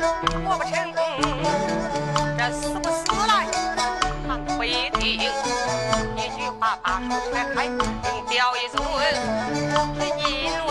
活不成功这死不死来还不一定。一句话把树拆开另掉一尊。是因为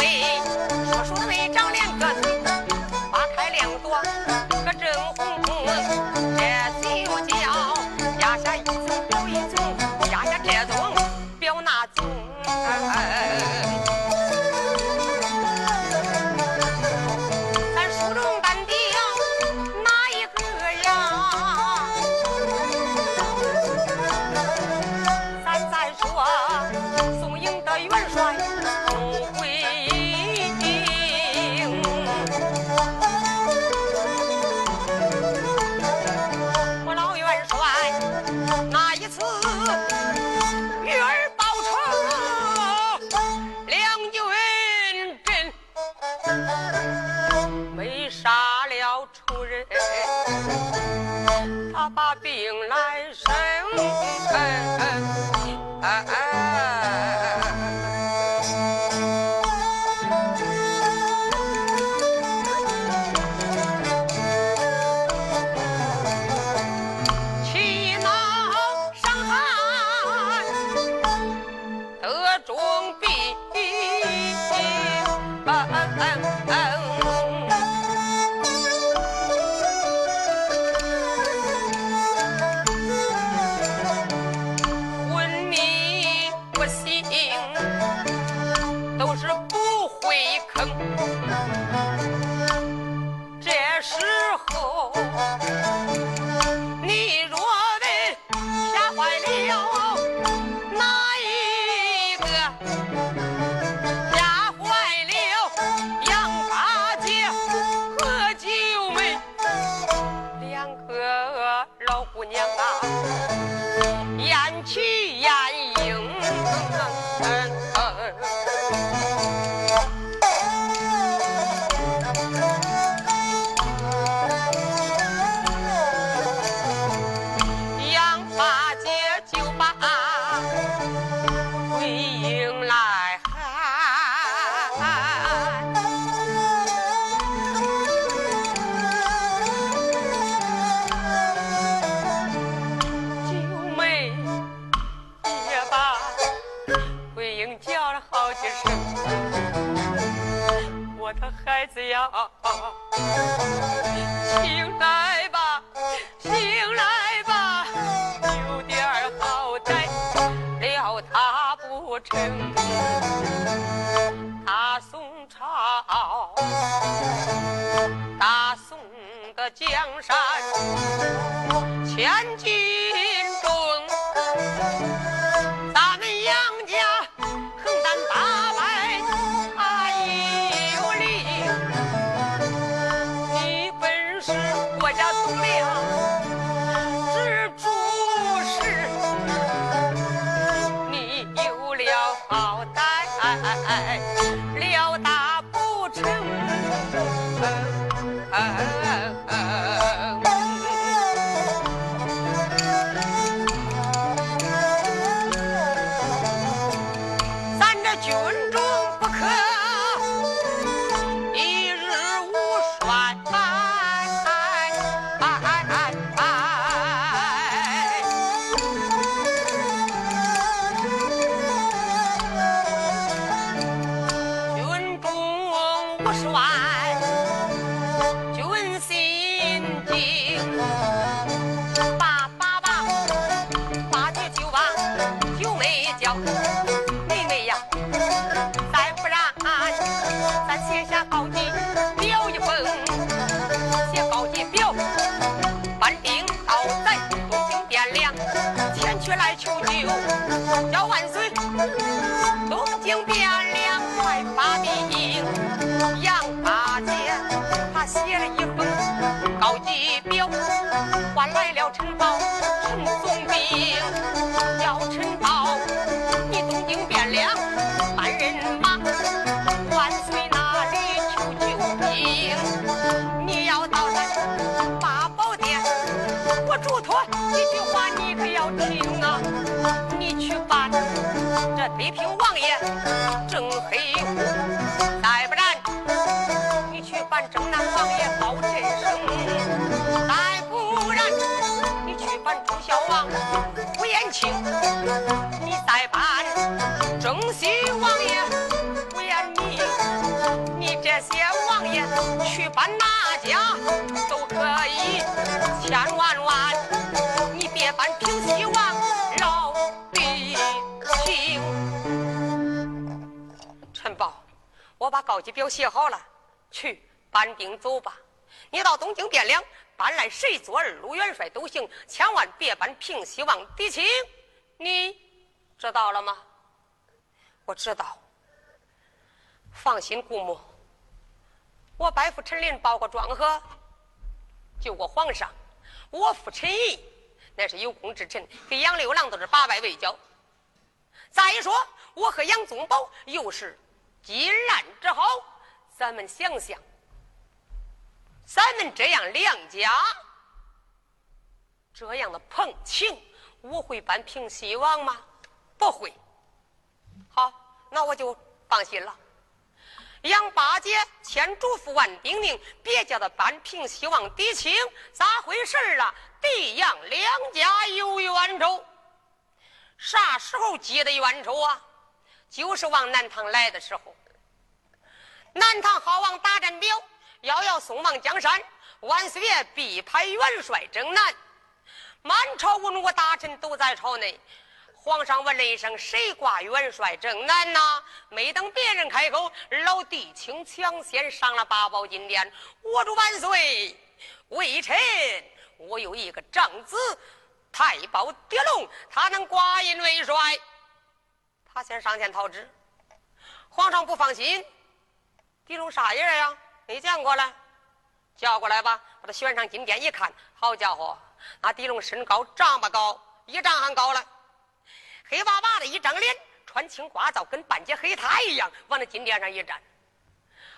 我是不会坑。哎，王吴延庆，你再办征西王爷吴延明，你这些王爷去搬哪家都可以，千万万你别搬平西王饶地清。陈宝，我把告急表写好了，去搬兵走吧。你到东京汴梁。搬来谁做二路元帅都行，千万别搬平西王狄青，你知道了吗？我知道。放心，姑母，我拜父陈林，报过庄河，救过皇上。我父陈毅那是有功之臣，跟杨六郎都是八拜为交。再说我和杨宗保又是金兰之好，咱们想想。咱们这样两家这样的朋情，我会扳平西王吗？不会。好，那我就放心了。杨八姐千嘱咐万叮咛，别叫他扳平西王狄青，咋回事啊？狄杨两家有冤仇，啥时候结的冤仇啊？就是往南唐来的时候，南唐好王大战表。遥遥送往江山，万岁爷必派元帅征南。满朝文武大臣都在朝内。皇上问了一声：“谁挂元帅征南呐？”没等别人开口，老弟卿抢先上了八宝金殿。我祝万岁，微臣我有一个长子，太保狄龙，他能挂印为帅。他先上前讨旨。皇上不放心，狄龙啥人呀？没见过了，叫过来吧。把他选上金殿一看，好家伙，那狄龙身高丈八高，一丈还高了，黑巴巴的一张脸，穿青褂皂，跟半截黑塔一样，往那金殿上一站。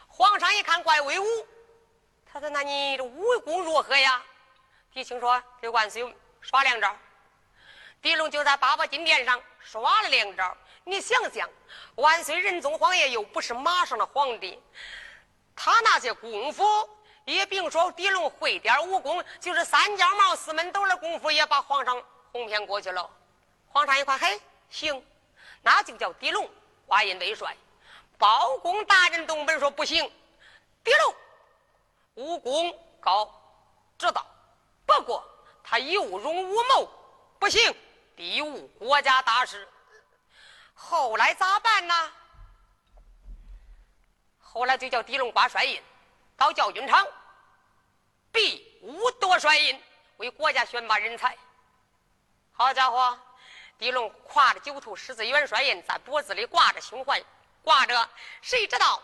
皇上一看怪威武，他说：“那你这武功如何呀？”狄青说：“给万岁耍两招。”狄龙就在八宝金殿上耍了两招。你想想，万岁仁宗皇爷又不是马上的皇帝。他那些功夫，也别说狄龙会点武功，就是三脚猫、四门斗的功夫，也把皇上哄骗过去了。皇上一看，嘿，行，那就叫狄龙挂印为帅。包公大人东本说不行，狄龙武功高，知道，不过他有勇无谋，不行，敌误国家大事。后来咋办呢？后来就叫狄龙挂帅印，到教军场，比武夺帅印，为国家选拔人才。好家伙，狄龙挎着九头狮子元帅印，在脖子里挂着，胸怀挂着，谁知道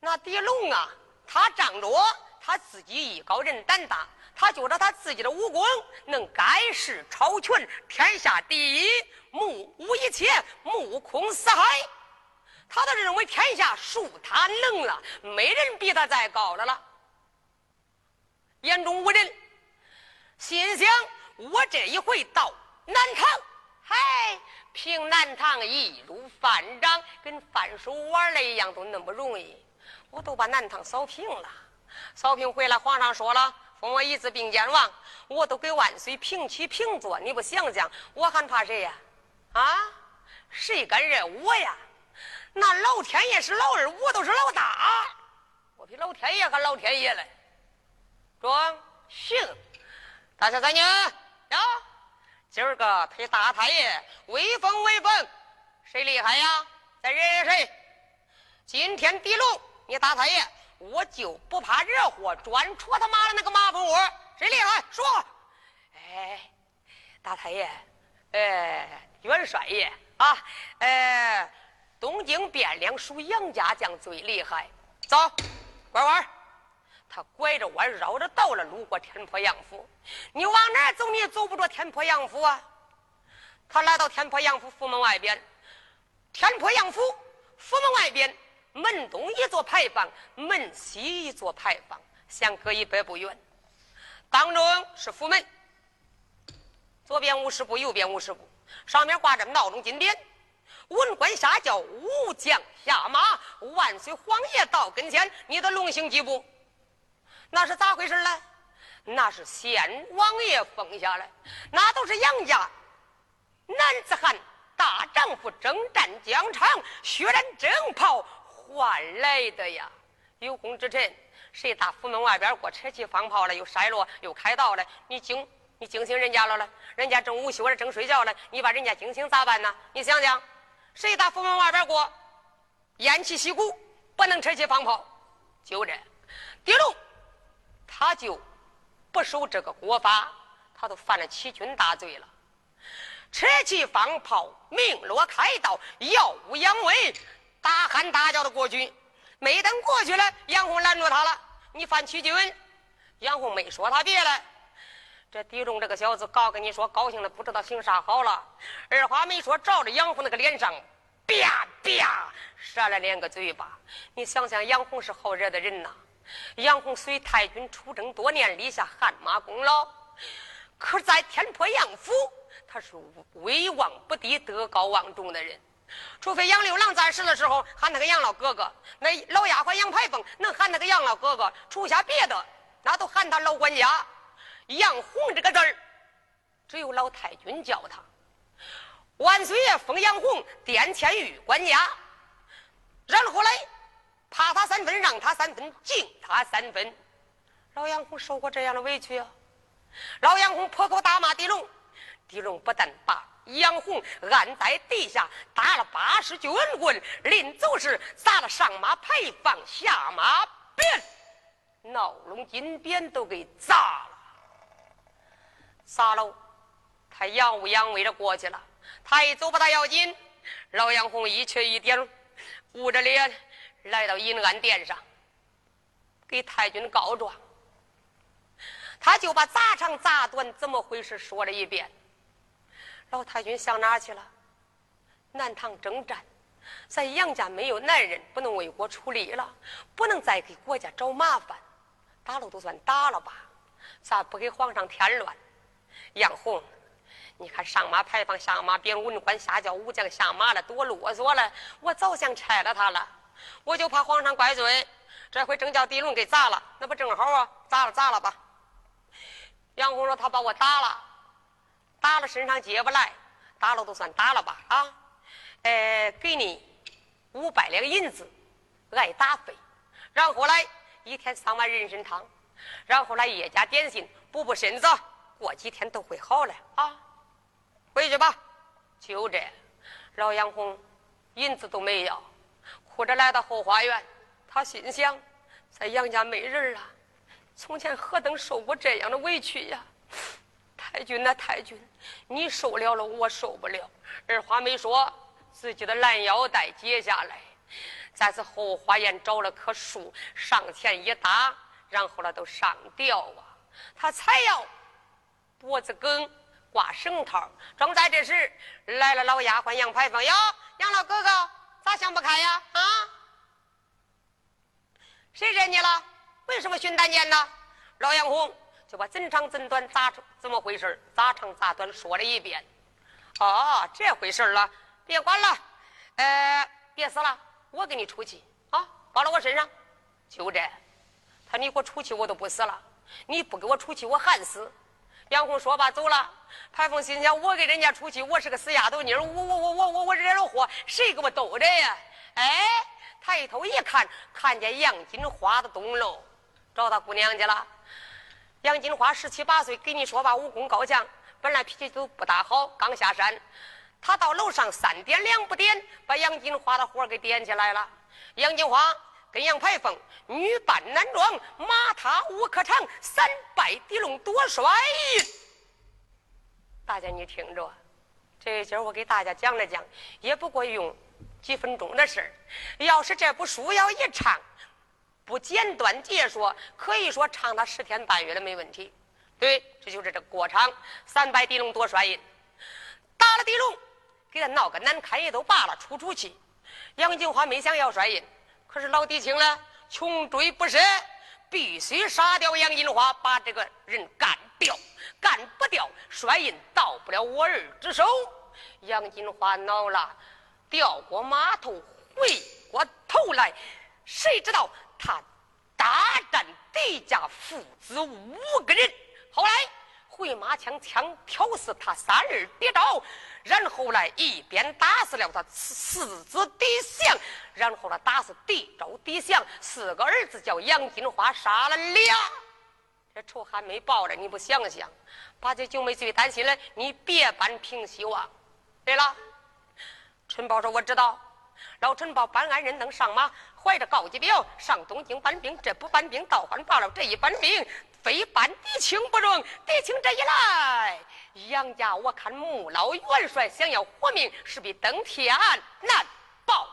那狄龙啊，他仗着他自己艺高人胆大，他觉得他自己的武功能盖世超群，天下第一，目无一切，目空四海。他都认为天下属他能了，没人比他再高的了。眼中无人，心想：我这一回到南唐，嗨，平南唐易如反掌，跟翻手腕了一样，都那么容易。我都把南唐扫平了，扫平回来，皇上说了，封我一子并肩王，我都给万岁平起平坐。你不想想，我还怕谁呀？啊，谁敢惹我呀？那老天爷是老二，我都是老大，我比老天爷还老天爷嘞！装行，大小三娘呀，今儿个陪大太爷威风威风，谁厉害呀？再惹惹谁？今天地龙，你大太爷我就不怕惹祸，专戳他妈的那个马蜂窝！谁厉害？说！哎，大太爷，哎，元帅爷啊，哎。东京汴梁属杨家将最厉害，走，拐弯他拐着弯绕着道了，路过天坡杨府。你往哪走，你也走不着天坡杨府啊。他来到天坡杨府府门外边，天坡杨府府门外边，门东一座牌坊，门西一座牌坊，相隔一百步远。当中是府门，左边五十步，右边五十步，上面挂着闹钟金匾。文官下轿，武将下马，万岁皇爷到跟前，你的龙行几步？那是咋回事呢？那是先王爷封下来，那都是杨家男子汉、大丈夫征战疆场、血染征袍换来的呀。有功之臣，谁打府门外边过，扯起放炮了，又筛落，又开道了，你惊你惊醒人家了了？人家正午休了，正睡觉了，你把人家惊醒咋办呢？你想想，谁打府门外边过，偃旗息鼓，不能扯起放炮，就这，狄龙，他就。不守这个国法，他都犯了欺君大罪了。扯旗放炮，鸣锣开道，耀武扬威，大喊大叫的过去。没等过去了，杨红拦住他了：“你犯欺君。”杨红没说他别的。这狄仲这个小子，告跟你说，高兴的不知道行啥好了。二话没说，照着杨红那个脸上，啪啪扇了两个嘴巴。你想想，杨红是好惹的人呐。杨洪随太君出征多年，立下汗马功劳。可在天坡杨府，他是威望不低、德高望重的人。除非杨六郎在世的时候喊他个杨老哥哥，那老丫鬟杨排凤能喊他个杨老哥哥，除下别的，那都喊他老管家。杨洪这个字儿，只有老太君叫他。万岁爷封杨洪殿前御管家，然后来。怕他三分，让他三分，敬他三分。老杨红受过这样的委屈啊！老杨红破口大骂狄龙，狄龙不但把杨红按在地下打了八十军棍，临走时砸了上马牌坊，下马鞭，闹龙金鞭都给砸了。砸了，他扬武扬威的过去了。他一走不大要紧，老杨红一瘸一点，捂着脸。来到银安殿上，给太君告状。他就把砸长砸短怎么回事说了一遍。老太君想哪去了？南唐征战，在杨家没有男人，不能为国出力了，不能再给国家找麻烦。打了都算打了吧，咋不给皇上添乱？杨红，你看上马牌坊，下马鞭，文官下轿，武将下马了，多啰嗦了。我早想拆了他了。我就怕皇上怪罪，这回正叫狄龙给砸了，那不正好啊？砸了砸了吧。杨红说他把我打了，打了身上接不来，打了都算打了吧啊？呃，给你五百两银子，挨打费。然后来一天三碗人参汤，然后来叶家点心，补补身子，过几天都会好了啊。回去吧。就这，老杨红银子都没要。哭着来到后花园，他心想：在杨家没人了。从前何等受过这样的委屈呀！太君呐，太君，你受了了，我受不了。二话没说，自己的拦腰带解下来，在这后花园找了棵树，上前一搭，然后呢都上吊啊。他才要脖子梗挂绳套，正在这时，来了老丫鬟杨排风哟，杨老哥哥。咋想不开呀？啊！谁惹你了？为什么寻短见呢？老杨红就把怎长怎短咋怎么回事咋长咋短说了一遍。哦，这回事了，别管了，呃，别死了，我给你出气啊，包到我身上。就这，他你给我出气，我都不死了；你不给我出气，我还死。杨红说罢走了。排风心想：我给人家出气，我是个死丫头妮儿，我我我我我我惹了祸，谁给我兜着呀？哎，抬头一看，看见杨金花的东楼，找他姑娘去了。杨金花十七八岁，给你说吧，武功高强，本来脾气都不大好。刚下山，他到楼上三点两不点，把杨金花的火给点起来了。杨金花跟杨排风女扮男装，马踏五可长，三拜地龙夺帅。大家你听着，这今儿我给大家讲了讲，也不过用几分钟的事儿。要是这部书要一唱，不简短解说，可以说唱他十天半月的没问题。对，这就是这过场。三百地龙夺帅印，打了地龙，给他闹个难堪也都罢了，出出气。杨金花没想要帅印，可是老狄青呢，穷追不舍，必须杀掉杨金花，把这个人干掉。干不掉，帅印到不了我儿之手。杨金花恼了，调过马头，回过头来，谁知道他大战狄家父子五个人。后来回马枪枪挑死他三儿跌倒，然后来一边打死了他四子狄祥，然后呢打死地周狄祥，四个儿子叫杨金花杀了俩，这仇还没报着，你不想想，八戒九妹最担心了，你别搬平西王。对了，春宝说我知道。老陈宝搬安人能上马，怀着告急表上东京搬兵，这不搬兵倒还罢了，这一搬兵非扳狄青不中。狄青这一来，杨家我看穆老元帅想要活命，势必登天难保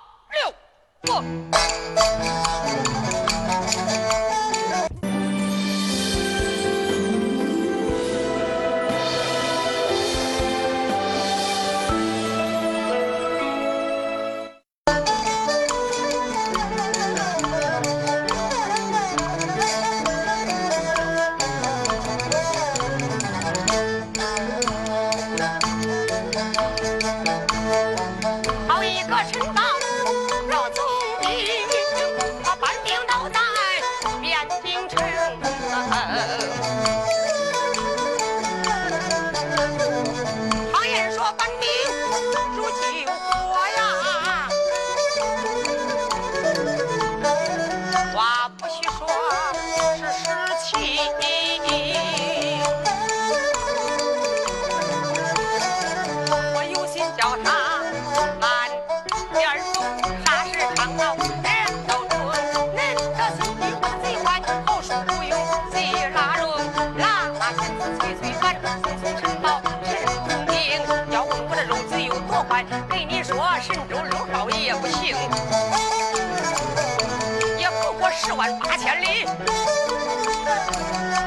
万八千里，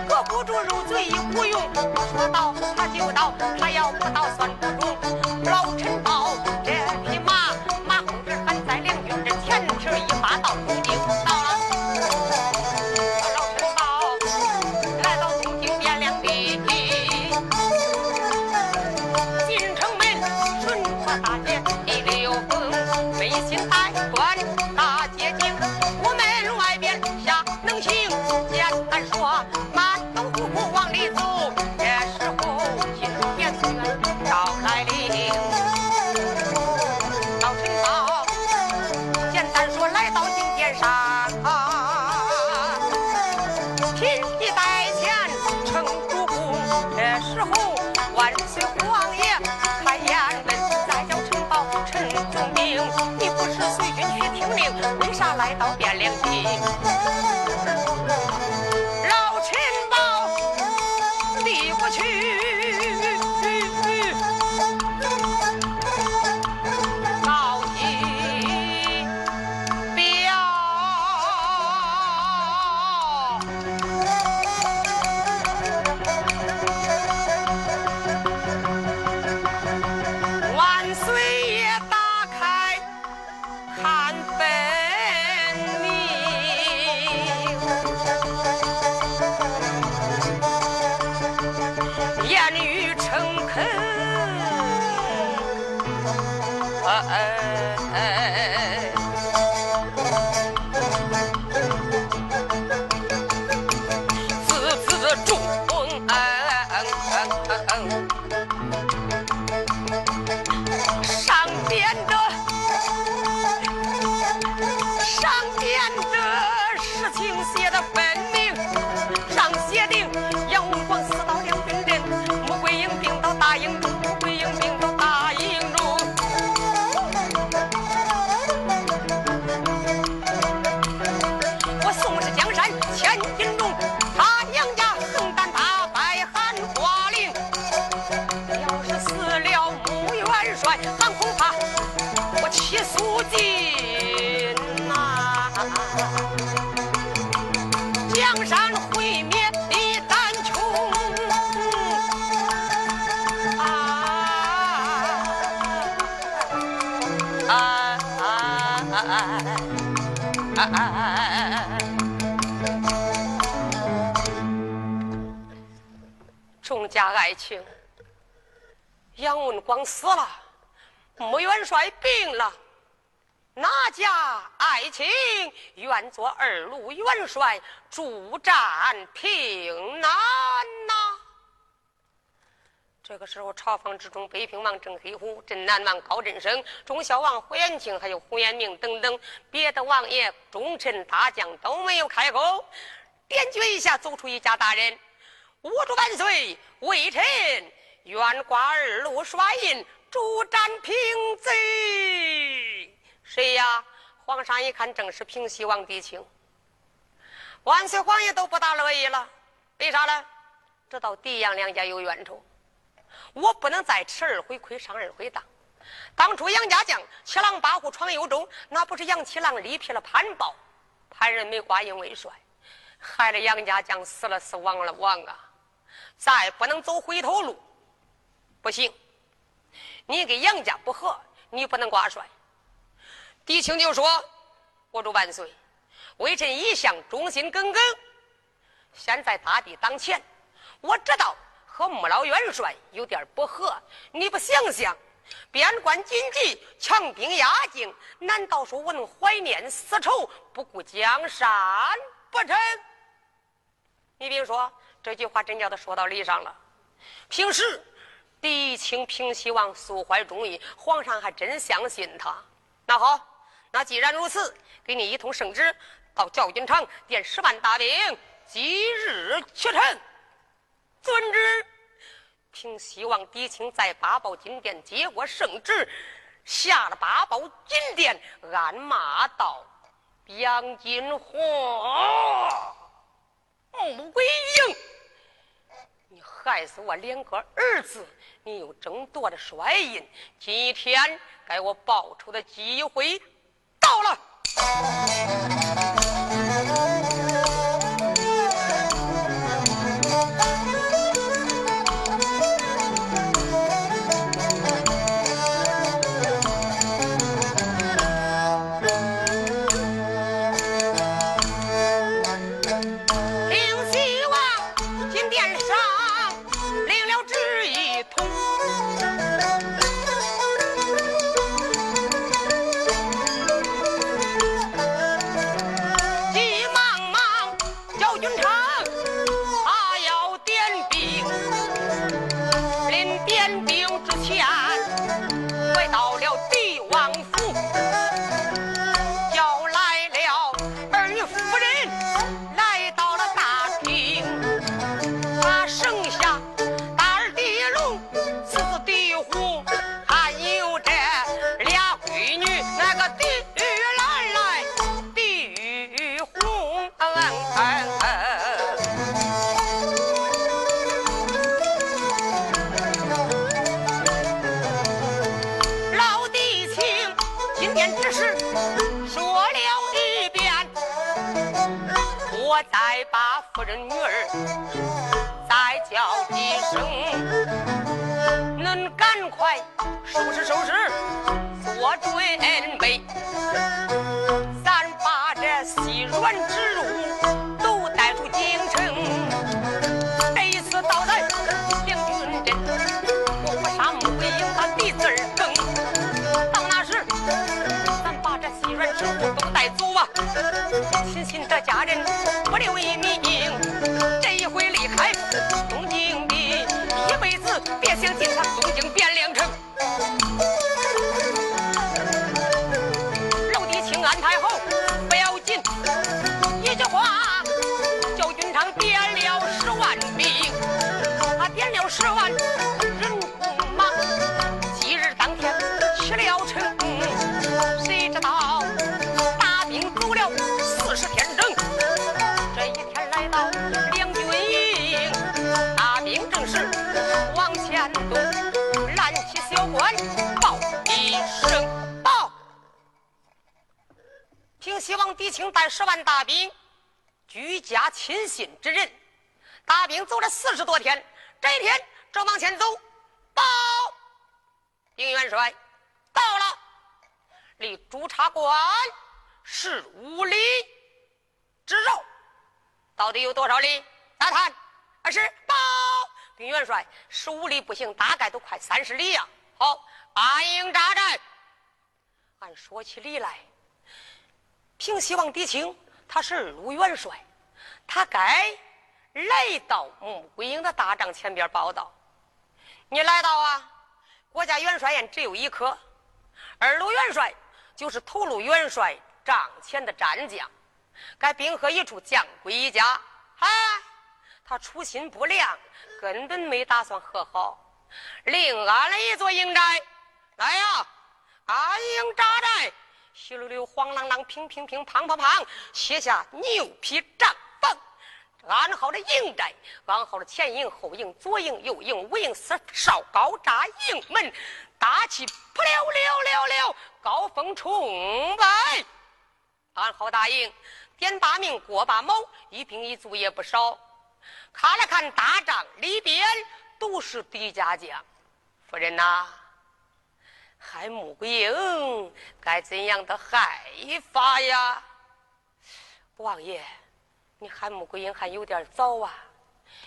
喝不住肉醉无用。我说到他就到，他要不到算不中。老陈。倾斜的飞卿，杨文广死了，穆元帅病了，哪家爱卿愿做二路元帅，助战平南呐？这个时候，朝房之中，北平王郑黑虎、镇南王高振生、忠孝王胡延庆，还有胡延明等等别的王爷、忠臣大将都没有开口。点诀一下，走出一家大人：“吾主万岁，微臣愿挂二路帅印，助战平贼。”谁呀？皇上一看，正是平西王狄青。万岁皇爷都不大乐意了，为啥呢？知道狄杨两家有冤仇，我不能再吃二回亏，上二回当。当初杨家将七郎八虎闯幽州，那不是杨七郎力劈了潘豹，潘仁美挂印为帅，害了杨家将死了死亡了亡啊！再不能走回头路，不行。你跟杨家不和，你不能挂帅。狄青就说：“我祝万岁，微臣一向忠心耿耿。现在大敌当前，我知道和穆老元帅有点不和。你不想想，边关紧急，强兵压境，难道说我能怀念私仇，不顾江山不成？你别说，这句话真叫他说到理上了。平时狄青平西王素怀忠义，皇上还真相信他。那好。”那既然如此，给你一通圣旨，到教军场点十万大兵，即日启程。遵旨。平西王狄青在八宝金殿接过圣旨，下了八宝金殿，暗骂道：“杨金花，穆桂英，你害死我两个儿子，你又争夺了帅印，今天该我报仇的机会。”到了。狄青带十万大兵，居家亲信之人。大兵走了四十多天，这一天正往前走，报，丁元帅到了，离朱察关十五里之肉，到底有多少里？大探，二是报，丁元帅，十五里不行，大概都快三十里呀。好，安营扎寨。按说起理来，平西王狄青他是二路元帅，他该来到穆桂英的大帐前边报道。你来到啊，国家元帅宴只有一颗，二路元帅就是头路元帅帐前的战将，该兵合一处，将归一家。哎，他初心不良，根本没打算和好，另安了一座营寨。来呀！安营扎寨，稀溜溜，黄啷啷，乒乒乒，砰砰砰，卸下牛皮帐篷，安好了营寨，安好了前营、后营、左营、右营、五营、四哨高扎营门，大气扑溜溜溜溜，高峰冲来，安好大营，点八名，过八卯，一兵一卒也不少。看了看大帐里边，都是狄家将，夫人呐。害穆桂英该怎样的害法呀？王爷，你害穆桂英还有点早啊，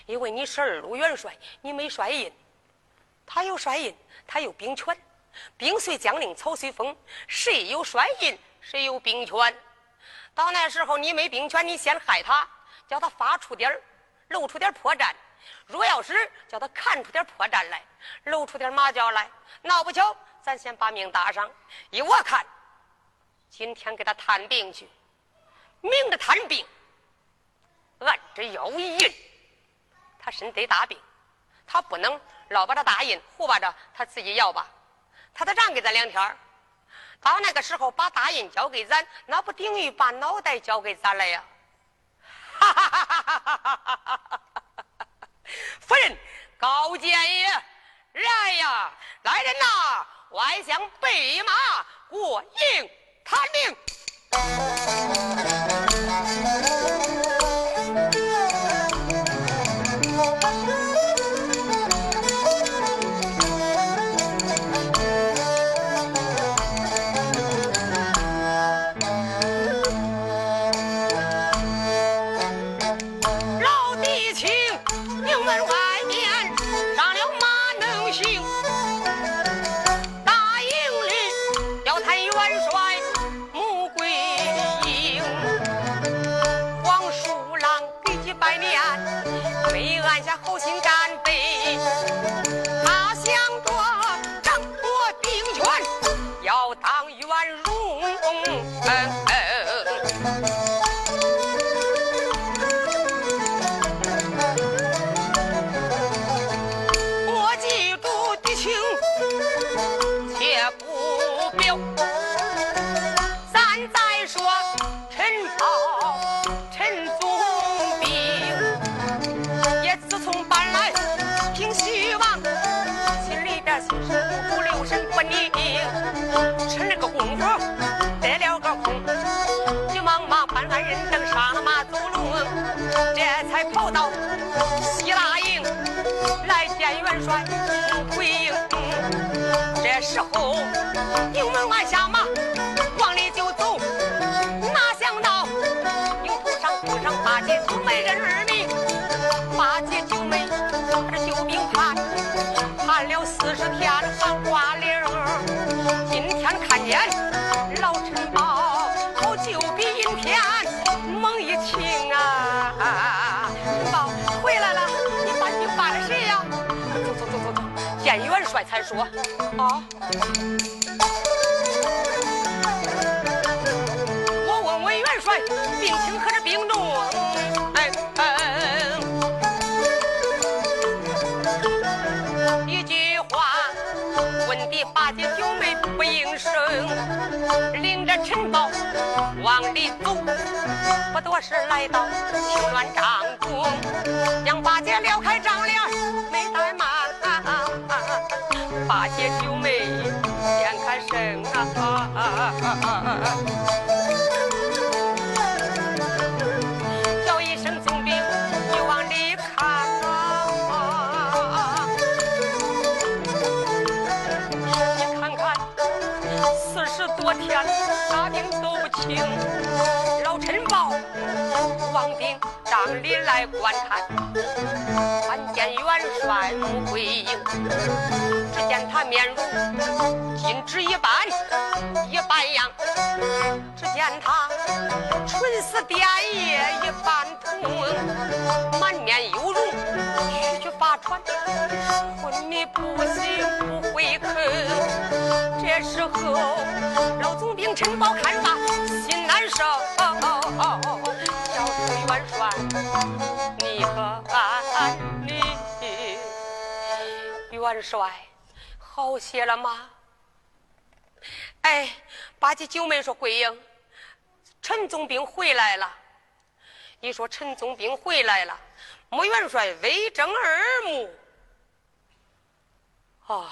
因为你是二路元帅，你没帅印，他有帅印，他有兵权，兵随将令，草随风，谁有帅印，谁有兵权。到那时候你没兵权，你先害他，叫他发出点露出点破绽；若要是叫他看出点破绽来，露出点马脚来，闹不巧。咱先把命搭上，依我看，今天给他探病去，明着探病，暗着要一印，他身得大病，他不能老把他大印胡巴着，他自己要吧，他得让给咱两天到那个时候把大印交给咱，那不等于把脑袋交给咱了呀？哈哈哈哈哈哈！夫人，高见也，来呀，来人呐！外将备马过应他命。叫唐元荣。人等上了马走路这才跑到西大营来见元帅。回营这时候牛门外下马才说。啊！我问问元帅，病情可是病重？哎哎！一句话问的八戒九妹不应声，领着陈宝往里走，不多时来到青鸾帐中，将八戒撩开帐帘，没怠慢。八戒九妹先看声啊，叫一声总兵，你往里看啊！你看看，四十多天，大病都不轻。老陈报王兵。上里来观看，看见元帅穆桂英，只见他面如金纸一般一般样，只见他唇似电叶一般红，满面忧容，须须发喘，昏迷不醒不回口。这时候，老总兵陈宝看罢心难受。元帅，你可安里？元帅，好些了吗？哎，八戒九妹说：“桂英，陈总兵回来了。”一说陈总兵回来了，穆元帅微睁耳目。啊，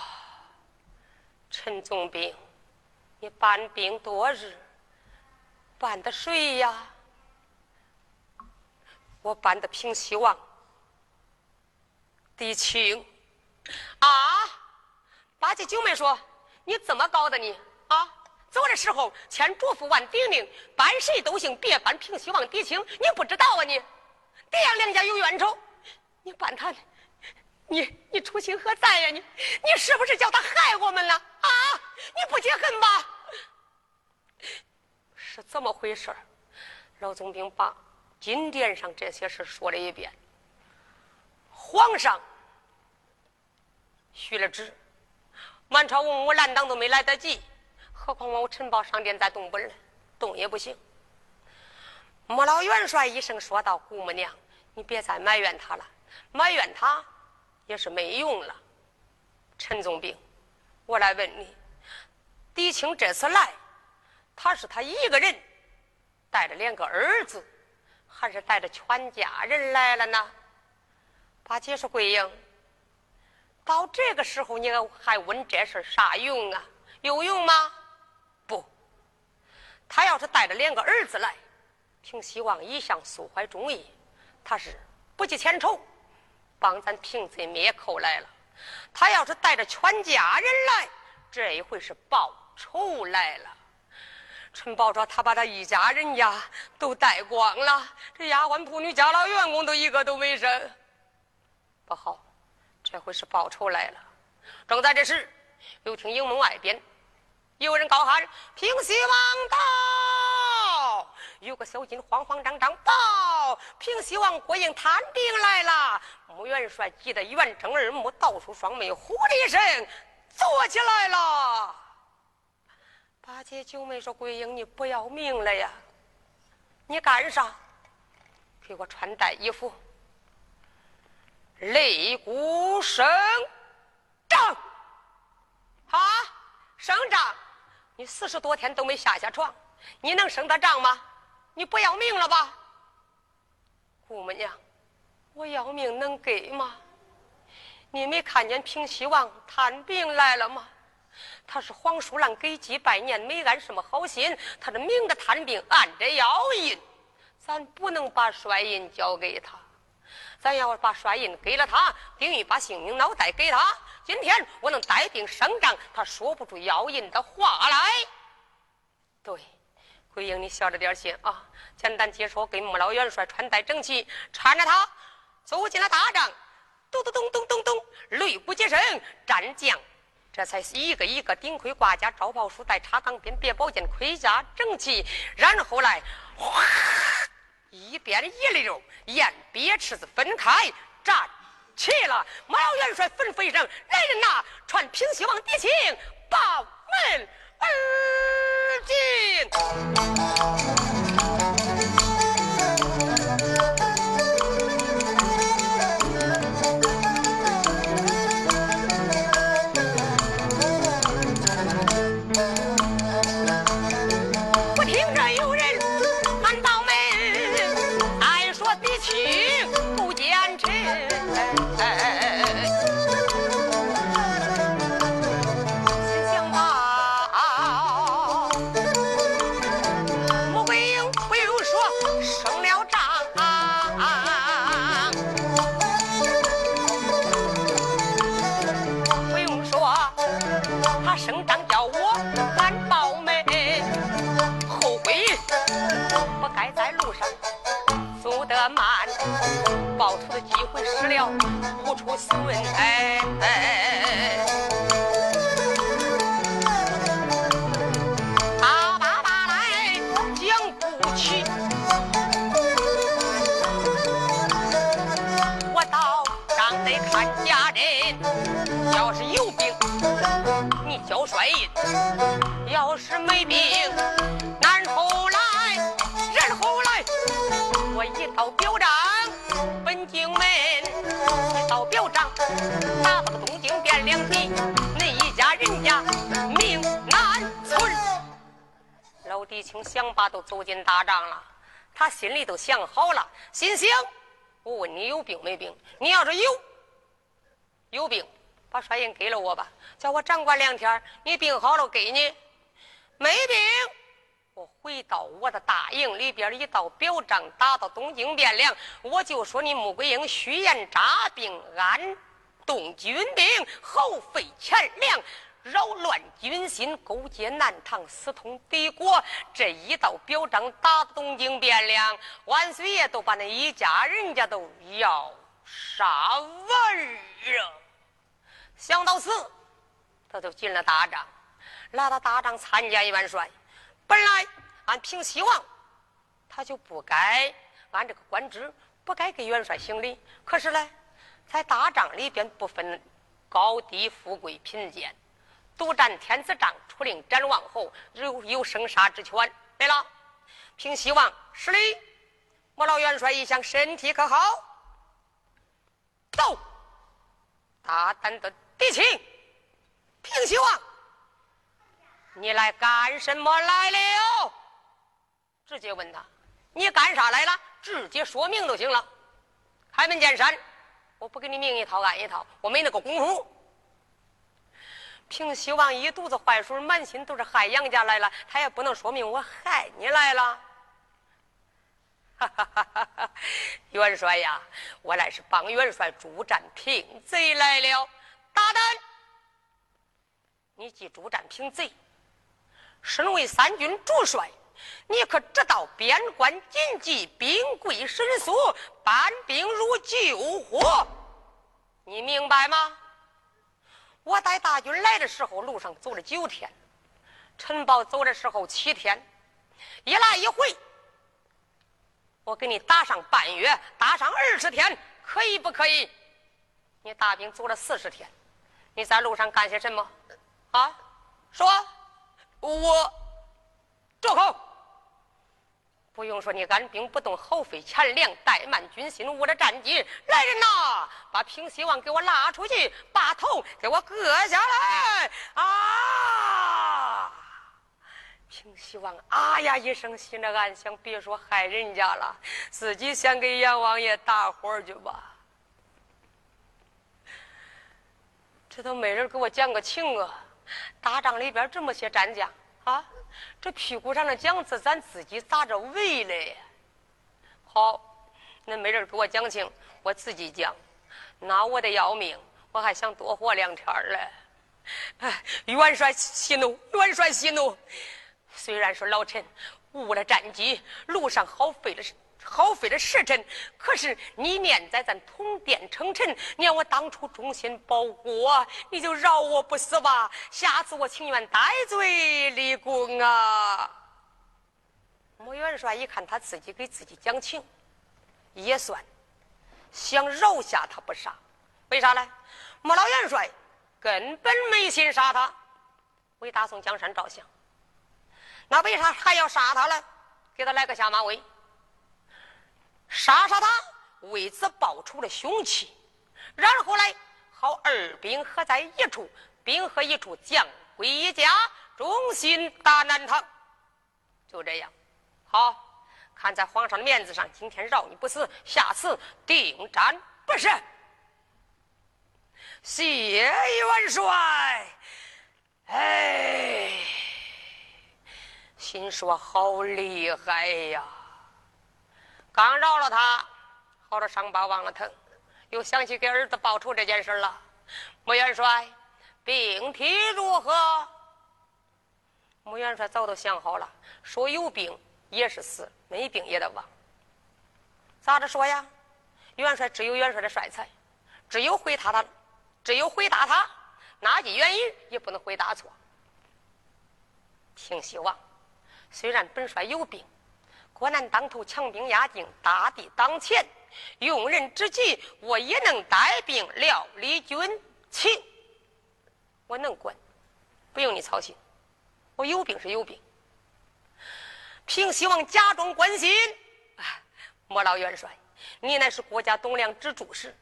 陈总兵，你搬兵多日，搬的谁呀？我搬的平西王狄青啊！八戒九妹说：“你怎么搞的你啊？走的时候千嘱咐万叮咛，搬谁都行，别搬平西王狄青。你不知道啊你？爹娘两家有冤仇，你搬他，你你初心何在呀？你你是不是叫他害我们了啊？你不解恨吧？是这么回事老总兵把。金殿上这些事说了一遍，皇上续了旨，满朝文武拦挡都没来得及，何况我陈宝上殿在东本了，动也不行。莫老元帅一声说道：“姑母娘，你别再埋怨他了，埋怨他也是没用了。”陈总兵，我来问你，狄青这次来，他是他一个人，带着两个儿子。还是带着全家人来了呢。八姐说：“桂英，到这个时候你还问这事啥用啊？有用吗？不。他要是带着两个儿子来，平西王一向素怀忠义，他是不计前仇，帮咱平贼灭寇来了。他要是带着全家人来，这一回是报仇来了。”陈宝说：“他把他一家人家都带光了，这丫鬟仆女、家老员工都一个都没剩。不好，这回是报仇来了。”正在这时，又听营门外边有人高喊：“平西王到！”有个小金慌慌张张报：“平西王郭应探兵来了。”穆元帅急得圆睁二目，倒出双眉，呼的一声坐起来了。八戒九妹说：“桂英，你不要命了呀？你干啥？给我穿戴衣服。擂鼓声仗，啊，声仗！你四十多天都没下下床，你能胜得仗吗？你不要命了吧？姑母娘，我要命能给吗？你没看见平西王探病来了吗？”他是黄鼠狼给鸡拜年，没安什么好心。他这明着探病，暗着要印，咱不能把帅印交给他。咱要把帅印给了他，等于把性命脑袋给他。今天我能带病上仗，他说不出要印的话来。对，桂英，你小着点心啊！简单解说，给穆老元帅穿戴整齐，搀着他走进了大帐。咚咚咚咚咚咚，擂鼓接声，战将。这才是一个一个顶盔挂甲，招袍束带插钢鞭，别宝剑，盔甲整齐。然后来，哗，一边一溜，沿别池子分开站起了。马老元帅吩咐一声：“来人呐，传平西王狄青报门而进。”报仇的机会失了，无处损。哎哎，打老弟青想把都走进大帐了，他心里都想好了，心想：我问你有病没病？你要是有，有病，把帅印给了我吧，叫我掌管两天，你病好了给你；没病。我回到我的大营里边，一道表彰打到东京汴梁，我就说你穆桂英虚言诈病，安动军兵，耗费钱粮，扰乱军心，勾结南唐，私通敌国。这一道表彰打东京汴梁，万岁爷都把那一家人家都要杀完了。想到此，他就进了大帐，来到大帐参见元帅。本来按平西王，他就不该按这个官职，不该给元帅行礼。可是呢，在大帐里边不分高低富贵贫贱，独占天子帐，出令斩王侯，有有生杀之权。对了，平西王失礼，莫老元帅一向身体可好？走，大胆的敌情，平西王。你来干什么来了？直接问他，你干啥来了？直接说明就行了。开门见山，我不给你明一套暗一套，我没那个功夫。平西王一肚子坏水，满心都是害杨家来了，他也不能说明我害你来了。哈哈哈哈！元帅呀，我来是帮元帅助战平贼来了。大胆！你既助战平贼。身为三军主帅，你可知道边关紧急，兵贵神速，搬兵如救火，你明白吗？我带大军来的时候，路上走了九天；陈宝走的时候七天，一来一回，我给你打上半月，打上二十天，可以不可以？你大兵走了四十天，你在路上干些什么？啊，说。我住口！不用说，你按兵不动，耗费钱粮，怠慢军心，误了战机。来人呐，把平西王给我拉出去，把头给我割下来！啊！平西王啊呀一声，心里暗想：别说害人家了，自己先给阎王爷打火去吧。这都没人给我讲个情啊！大帐里边这么些战将啊，这屁股上的浆子咱自己咋着喂嘞？好，那没人给我讲情，我自己讲。那我得要命，我还想多活两天嘞。哎，元帅息怒，元帅息怒。虽然说老臣误了战机，路上耗费了。耗费了时辰，可是你念在咱同殿称臣，念我当初忠心报国，你就饶我不死吧。下次我情愿戴罪立功啊！穆元帅一看他自己给自己讲情，也算想饶下他不杀。为啥呢？穆老元帅根本没心杀他，为大宋江山着想。那为啥还要杀他呢？给他来个下马威。杀杀他，为此报仇的凶器，然后来好二兵合在一处，兵合一处，将归一家，忠心大南唐。就这样，好看在皇上的面子上，今天饶你不死，下次定战不胜。谢元帅，哎，心说好厉害呀！刚饶了他，好了，伤疤忘了疼，又想起给儿子报仇这件事了。穆元帅，病体如何？穆元帅早都想好了，说有病也是死，没病也得亡。咋着说呀？元帅只有元帅的帅才，只有回答他，只有回答他，哪句原因也不能回答错。平西王，虽然本帅有病，国难当头，强兵压境，大敌当前，用人之急，我也能带兵料理军情，我能管，不用你操心。我有病是有病。平西王假装关心，莫老元帅，你乃是国家栋梁之柱石，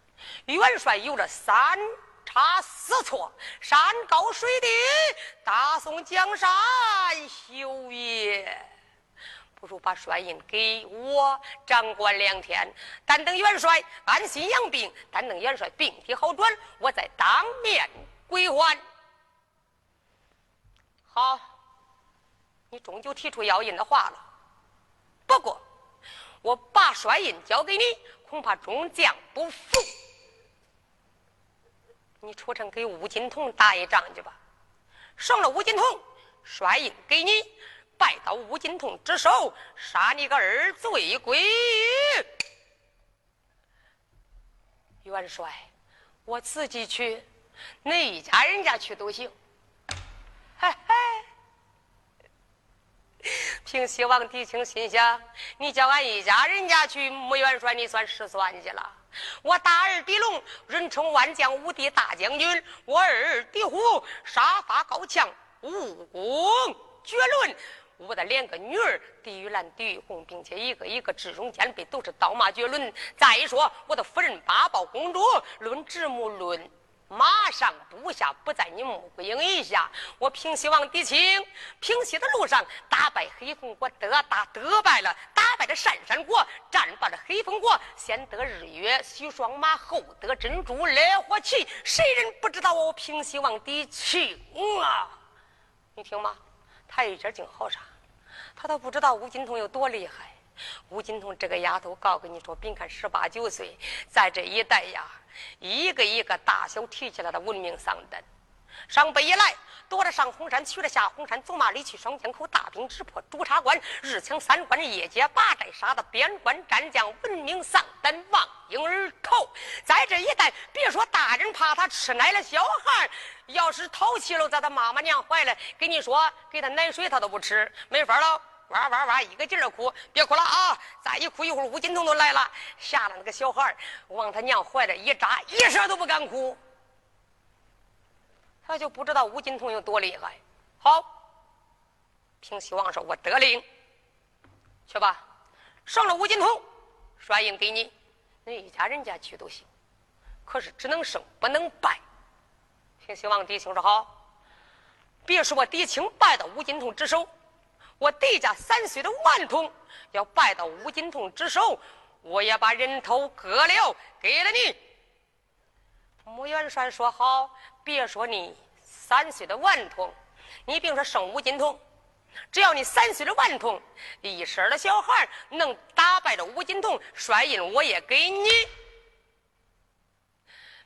元帅有着三差四错，山高水低，大宋江山休也。不如把帅印给我，掌管两天，但等元帅安心养病，但等元帅病体好转，我再当面归还。好。你终究提出要印的话了，不过我把帅印交给你，恐怕众将不服。你出城给吴金童打一仗去吧，胜了吴金童，帅印给你，拜到吴金童之手，杀你个二罪归元帅，我自己去，你一家人家去都行。嘿嘿。平西王狄青心想：你叫俺一家人家去，穆元帅，你算失算计了。我大儿狄龙，人称万将无敌大将军；我二儿狄虎，杀伐高强，武功绝伦。我的两个女儿狄玉兰、狄玉红，并且一个一个智勇兼备，都是刀马绝伦。再说我的夫人八宝公主，论直目论。马上部下不在你穆桂英以下，我平西王狄青，平西的路上打败黑风国，得打得败了，打败了山山国，战败了黑风国，先得日月须双马，后得珍珠烈火旗，谁人不知道我平西王狄青啊？你听吗？他一点劲好啥？他都不知道吴金童有多厉害。吴金童这个丫头，告诉你说，别看十八九岁，在这一带呀。一个一个大小提起来的闻名丧胆，上北来，夺了上红山，去了下红山，走马离去双江口，大兵直破朱砂关，日抢三关，夜劫八寨，杀的边关战将闻名丧胆，望婴而逃。在这一带，别说大人怕他吃奶的小孩要是淘气了，在他妈妈娘怀里，跟你说给他奶水，他都不吃，没法了。哇哇哇！一个劲儿哭，别哭了啊！再一哭，一会儿吴金童都来了，吓得那个小孩往他娘怀里一扎，一声都不敢哭。他就不知道吴金童有多厉害。好，平西王说：“我得令，去吧。上了吴金童，帅印给你，你一家人家去都行。可是只能胜不能败。”平西王狄青说：“好，别说我狄青败到吴金童之手。”我狄家三岁的顽童要败到吴金童之手，我也把人头割了给了你。穆元帅说好，别说你三岁的顽童，你别说生五金童，只要你三岁的顽童，一身的小孩能打败了五金童，帅印我也给你。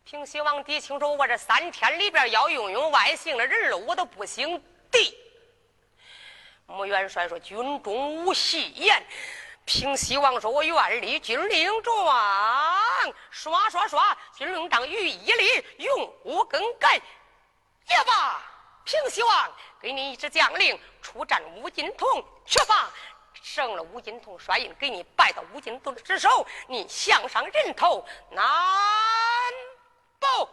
平西王狄青说：“我这三天里边要用用外姓的人了，我都不姓狄。”穆元帅说：“军中无戏言。”平西王说：“我愿立军令状，刷刷刷，军令状于一立，永无更改。”也罢，平西王给你一支将令，出战吴金童，去吧。胜了吴金童，帅印给你，拜到吴金童之手，你项上人头难保。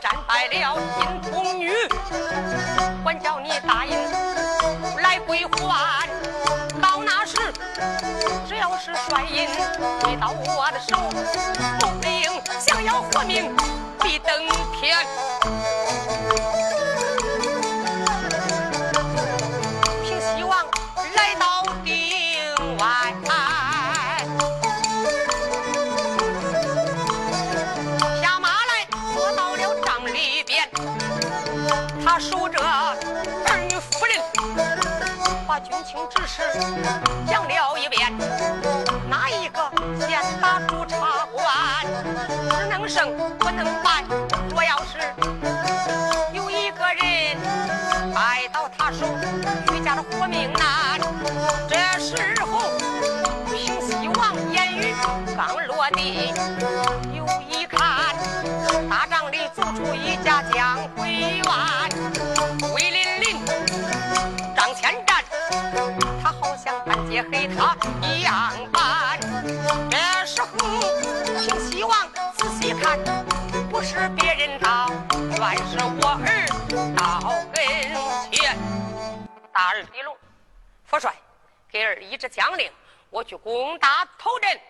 战败了金童女，管教你答应来归还。到那时，只要是帅印回到我的手，不令想要活命必登天。是讲了一遍，哪一个先打住茶官，只能胜不能败。若要是有一个人败到他手，余家的活命难。也和他一样般。这时候，请希望仔细看，不是别人到，原是我儿到跟前。大儿李龙，佛帅，给儿一支将令，我去攻打头阵。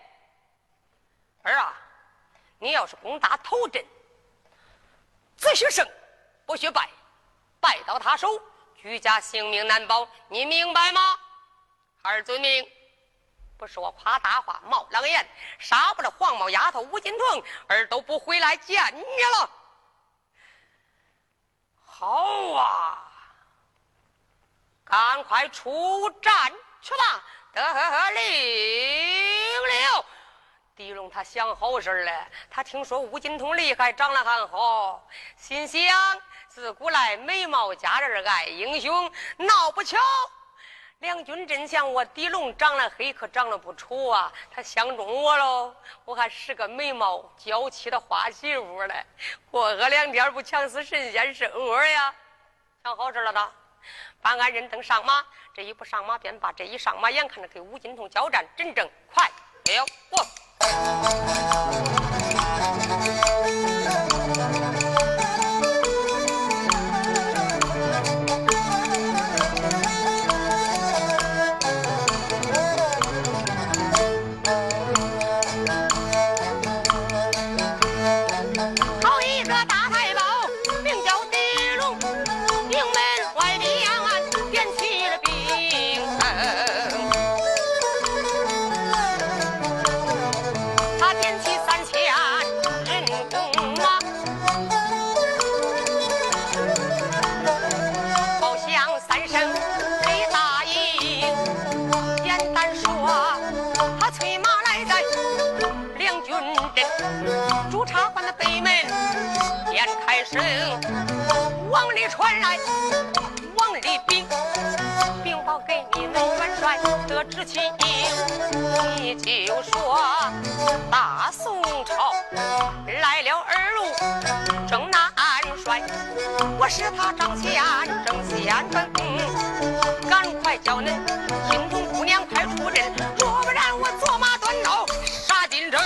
儿啊，你要是攻打头阵，只许胜，不许败，败到他手，居家性命难保，你明白吗？二遵命，不是我夸大话，冒狼言，杀不了黄毛丫头吴金童，儿都不回来见你了。好啊，赶快出战去吧！得令了。狄龙他想好事了，他听说吴金童厉害，长得还好，心想自古来美貌佳人爱英雄，闹不巧。两军阵前，我狄龙长得黑，可长得不丑啊！他相中我喽，我还是个美貌娇气的花媳妇嘞。过个两天不强死神仙生活呀？想好事了他，办案人登上马，这一不上马便罢，这一上马，眼看着跟吴金童交战，真正快了我。声往里传来王里禀，禀报给你们元帅得知情，你就说大宋朝来了二路征南帅，我是他张先正先锋，赶快叫恁青铜姑娘快出阵，若不然我坐马端刀杀进城。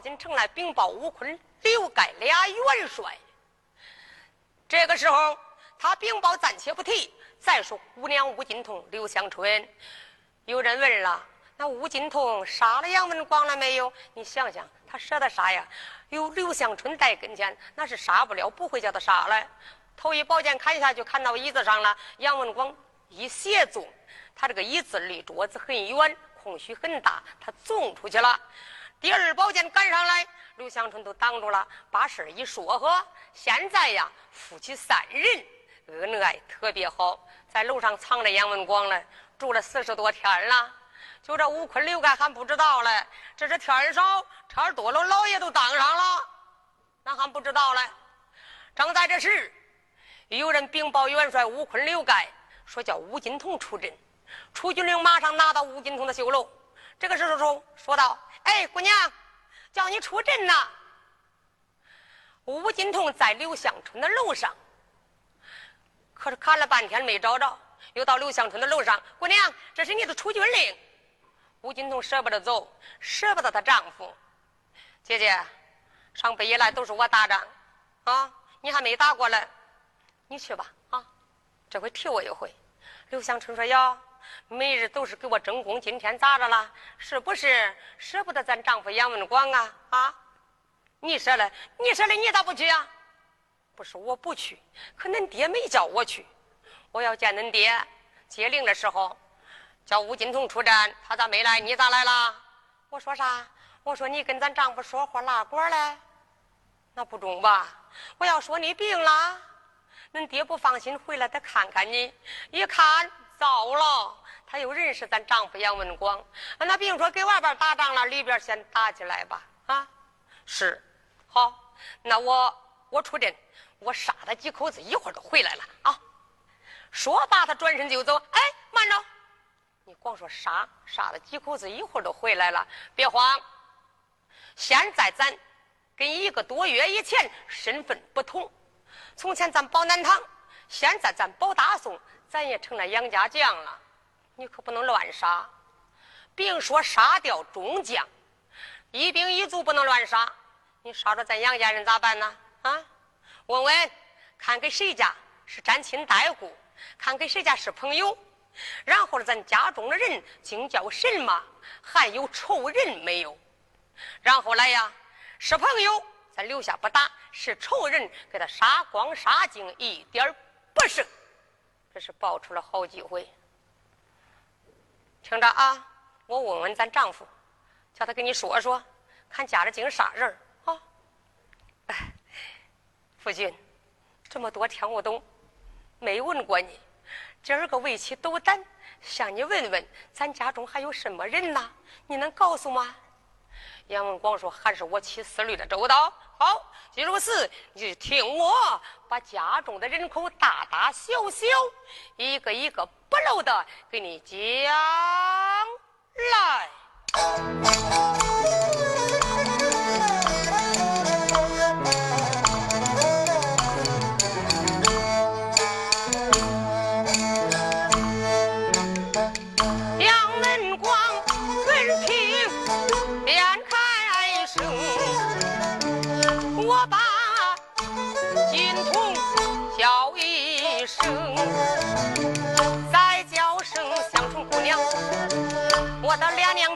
进城来，禀报吴坤、刘盖俩元帅。这个时候，他禀报暂且不提，再说姑娘吴金童、刘香春。有人问了。那吴金童杀了杨文广了没有？你想想，他舍得杀呀？有刘香春在跟前，那是杀不了，不会叫他杀了。头一宝剑砍下去，砍到椅子上了。杨文广一斜纵，他这个椅子离桌子很远，空虚很大，他纵出去了。第二宝剑赶上来，刘香春都挡住了，把事一说和。现在呀，夫妻三人恩爱特别好，在楼上藏着杨文广了，住了四十多天了。就这吴坤、刘盖还不知道嘞，这是天少，天多了，老爷都当上了，那还不知道嘞。正在这时，有人禀报元帅吴坤、刘盖说叫吴金童出阵。楚军令马上拿到吴金童的绣楼，这个时候说说道：“哎，姑娘，叫你出阵呐。”吴金童在刘向春的楼上，可是看了半天没找着，又到刘向春的楼上。姑娘，这是你的出军令。吴金童舍不得走，舍不得她丈夫。姐姐，上北以来都是我打仗，啊，你还没打过来，你去吧，啊，这回替我一回。刘向春说：“哟，每日都是给我争功，今天咋着了？是不是舍不得咱丈夫杨文广啊？啊，你说嘞，你说嘞，你咋不去啊？不是我不去，可恁爹没叫我去。我要见恁爹接令的时候，叫吴金童出战，他咋没来？你咋来了？我说啥？”我说你跟咱丈夫说话拉呱嘞，那不中吧？我要说你病了，恁爹不放心回来得看看你，一看糟了，他又认识咱丈夫杨文广，那别说给外边打仗了，里边先打起来吧？啊，是，好，那我我出阵，我杀他几口子，一会儿就回来了啊！说罢，他转身就走。哎，慢着，你光说杀杀了几口子，一会儿就回来了，别慌。现在咱跟一个多月以前身份不同，从前咱保南唐，现在咱保大宋，咱也成了杨家将了。你可不能乱杀，别说杀掉中将，一兵一卒不能乱杀。你杀着咱杨家人咋办呢？啊？问问，看给谁家是沾亲带故，看给谁家是朋友，然后咱家中的人竟叫什么？还有仇人没有？然后来呀，是朋友咱留下不打，是仇人给他杀光杀净，一点不剩。这是报出了好几回。听着啊，我问问咱丈夫，叫他跟你说说，看家里竟啥人啊？哎，夫君，这么多天我都没问过你，今儿个为起斗胆，向你问问，咱家中还有什么人呐？你能告诉吗？杨文广说：“还是我妻思虑的周到。好，既如此，你就听我把家中的人口大大小小，一个一个不漏的给你讲来。”到两年